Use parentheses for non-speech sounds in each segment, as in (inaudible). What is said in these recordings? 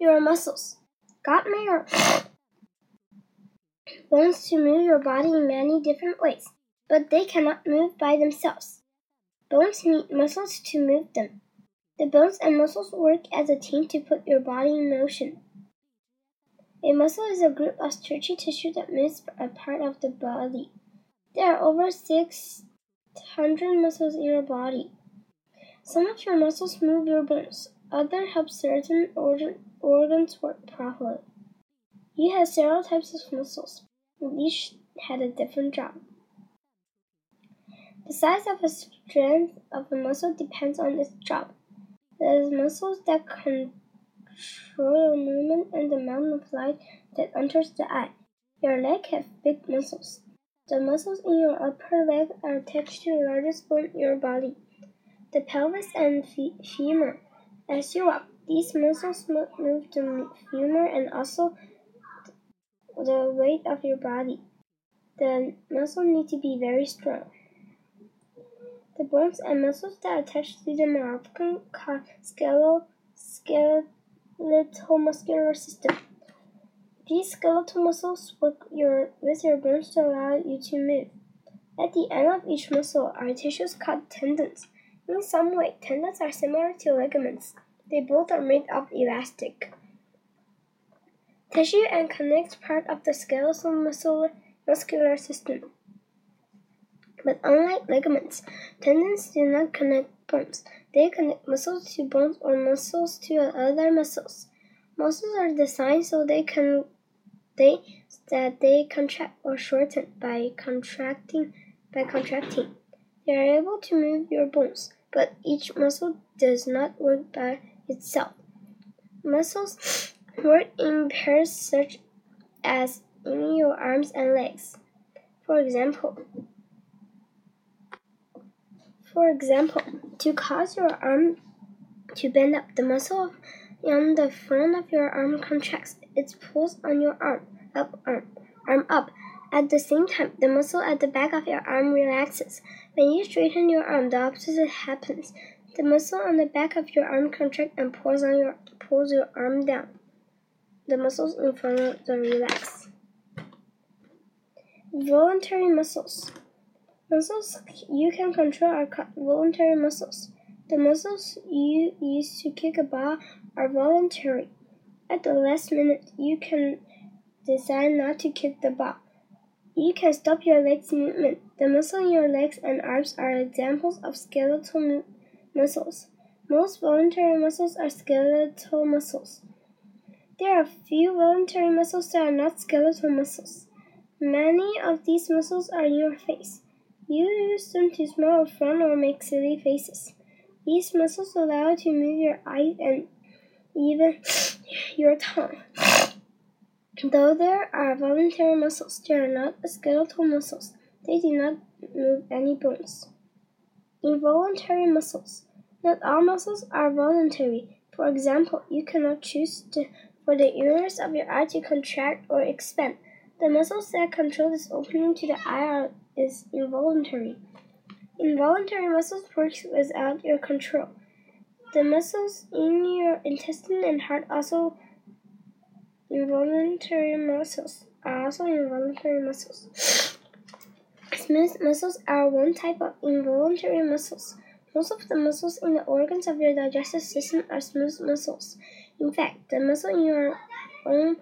your muscles. Made your bones to move your body in many different ways, but they cannot move by themselves. Bones need muscles to move them. The bones and muscles work as a team to put your body in motion. A muscle is a group of stretchy tissue that moves a part of the body. There are over 600 muscles in your body. Some of your muscles move your bones, others help certain organs work properly. You have several types of muscles, and each had a different job. The size of the strength of a muscle depends on its job. The muscles that control your movement and the amount of light that enters the eye. Your leg have big muscles. The muscles in your upper leg are attached to the largest bone in your body, the pelvis and femur. As you walk, these muscles move the femur and also the weight of your body. The muscle need to be very strong. The bones and muscles that attach to often called skeletal, skeletal muscular system. These skeletal muscles work your, with your bones to allow you to move. At the end of each muscle are tissues called tendons. In some way, tendons are similar to ligaments. They both are made of elastic tissue and connect part of the skeletal muscular, muscular system. But unlike ligaments, tendons do not connect bones. They connect muscles to bones or muscles to other muscles. Muscles are designed so they can they that they contract or shorten by contracting by contracting. They are able to move your bones, but each muscle does not work by itself. Muscles work in pairs such as in your arms and legs. For example, for example, to cause your arm to bend up, the muscle on the front of your arm contracts. It pulls on your arm up, arm, arm up. At the same time, the muscle at the back of your arm relaxes. When you straighten your arm, the opposite happens. The muscle on the back of your arm contracts and pulls on your pulls your arm down. The muscles in front of the relax. Voluntary muscles. Muscles you can control are voluntary muscles. The muscles you use to kick a ball are voluntary. At the last minute, you can decide not to kick the ball. You can stop your legs movement. The muscles in your legs and arms are examples of skeletal muscles. Most voluntary muscles are skeletal muscles. There are few voluntary muscles that are not skeletal muscles. Many of these muscles are in your face. You use them to smile or frown or make silly faces. These muscles allow you to move your eyes and even (laughs) your tongue. Though there are voluntary muscles, they are not skeletal muscles. They do not move any bones. Involuntary muscles. Not all muscles are voluntary. For example, you cannot choose to, for the ears of your eye to contract or expand. The muscles that control this opening to the eye are is involuntary. Involuntary muscles work without your control. The muscles in your intestine and heart also involuntary muscles are also involuntary muscles. Smooth muscles are one type of involuntary muscles. Most of the muscles in the organs of your digestive system are smooth muscles. In fact, the muscle in your own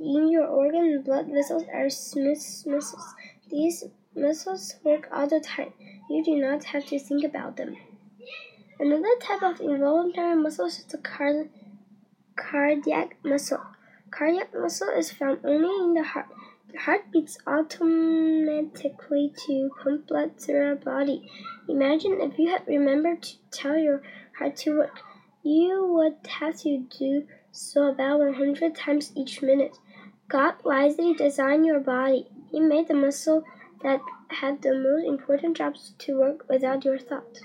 in your organ blood vessels are smooth muscles. These muscles work all the time. You do not have to think about them. Another type of involuntary muscle is the car- cardiac muscle. Cardiac muscle is found only in the heart. Heart beats automatically to pump blood through our body. Imagine if you had remembered to tell your heart to work. You would have to do so about 100 times each minute. God wisely designed your body. He made the muscle that had the most important jobs to work without your thought.